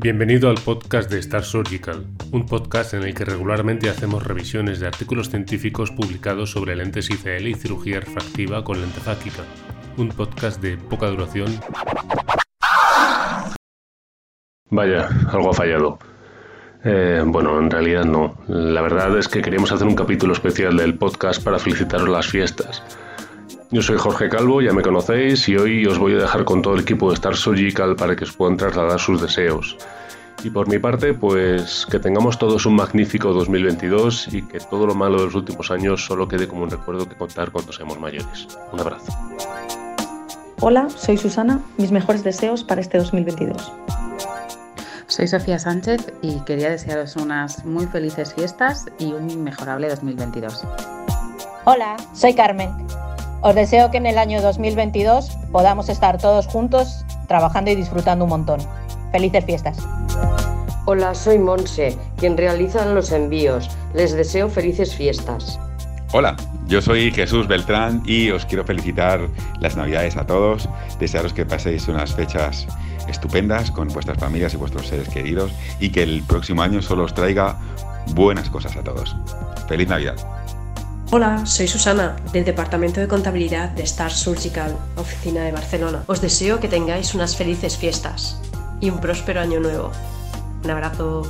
Bienvenido al podcast de Star Surgical, un podcast en el que regularmente hacemos revisiones de artículos científicos publicados sobre lentes ICL y cirugía refractiva con lente fáquica. Un podcast de poca duración. Vaya, algo ha fallado. Eh, bueno, en realidad no. La verdad es que queríamos hacer un capítulo especial del podcast para felicitaros las fiestas. Yo soy Jorge Calvo, ya me conocéis, y hoy os voy a dejar con todo el equipo de Star Surgical para que os puedan trasladar sus deseos. Y por mi parte, pues que tengamos todos un magnífico 2022 y que todo lo malo de los últimos años solo quede como un recuerdo que contar cuando seamos mayores. Un abrazo. Hola, soy Susana. Mis mejores deseos para este 2022. Soy Sofía Sánchez y quería desearos unas muy felices fiestas y un inmejorable 2022. Hola, soy Carmen. Os deseo que en el año 2022 podamos estar todos juntos trabajando y disfrutando un montón. Felices fiestas. Hola, soy Monse, quien realiza los envíos. Les deseo felices fiestas. Hola, yo soy Jesús Beltrán y os quiero felicitar las Navidades a todos, desearos que paséis unas fechas estupendas con vuestras familias y vuestros seres queridos y que el próximo año solo os traiga buenas cosas a todos. Feliz Navidad. Hola, soy Susana, del Departamento de Contabilidad de Star Surgical, oficina de Barcelona. Os deseo que tengáis unas felices fiestas y un próspero año nuevo. Un abrazo.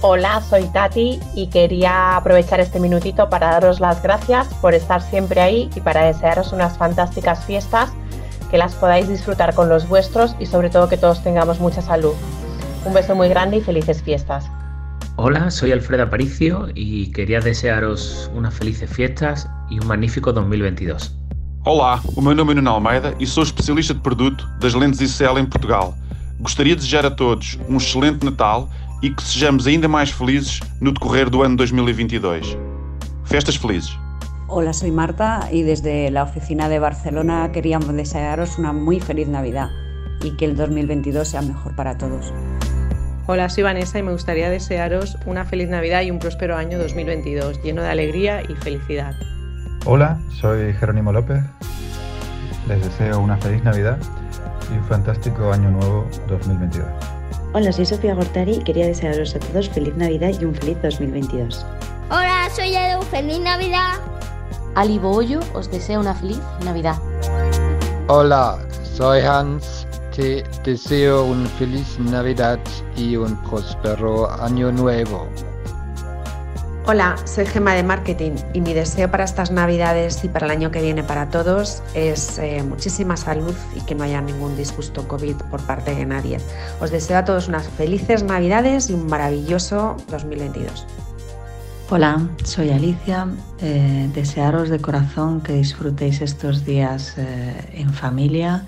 Hola, soy Tati y quería aprovechar este minutito para daros las gracias por estar siempre ahí y para desearos unas fantásticas fiestas, que las podáis disfrutar con los vuestros y sobre todo que todos tengamos mucha salud. Un beso muy grande y felices fiestas. Hola, soy Alfredo Aparicio y queria desearos unas felices fiestas e um magnífico 2022. Olá, o meu nome é Nuno Almeida e sou especialista de produto das lentes ICL em Portugal. Gostaria de desejar a todos um excelente Natal e que sejamos ainda mais felizes no decorrer do ano 2022. Festas felizes! Hola, soy Marta y desde la oficina de Barcelona queríamos desearos una muy feliz Navidad y que el 2022 sea mejor para todos. Hola, soy Vanessa y me gustaría desearos una feliz Navidad y un próspero año 2022, lleno de alegría y felicidad. Hola, soy Jerónimo López. Les deseo una feliz Navidad y un fantástico año nuevo 2022. Hola, soy Sofía Gortari y quería desearos a todos feliz Navidad y un feliz 2022. Hola, soy Edu, feliz Navidad. Ali Boyo os deseo una feliz Navidad. Hola, soy Hans te deseo una feliz Navidad y un próspero año nuevo. Hola, soy Gema de Marketing y mi deseo para estas Navidades y para el año que viene para todos es eh, muchísima salud y que no haya ningún disgusto COVID por parte de nadie. Os deseo a todos unas felices Navidades y un maravilloso 2022. Hola, soy Alicia. Eh, desearos de corazón que disfrutéis estos días eh, en familia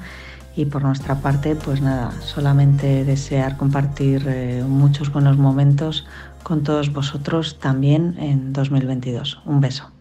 y por nuestra parte, pues nada, solamente desear compartir eh, muchos buenos momentos con todos vosotros también en 2022. Un beso.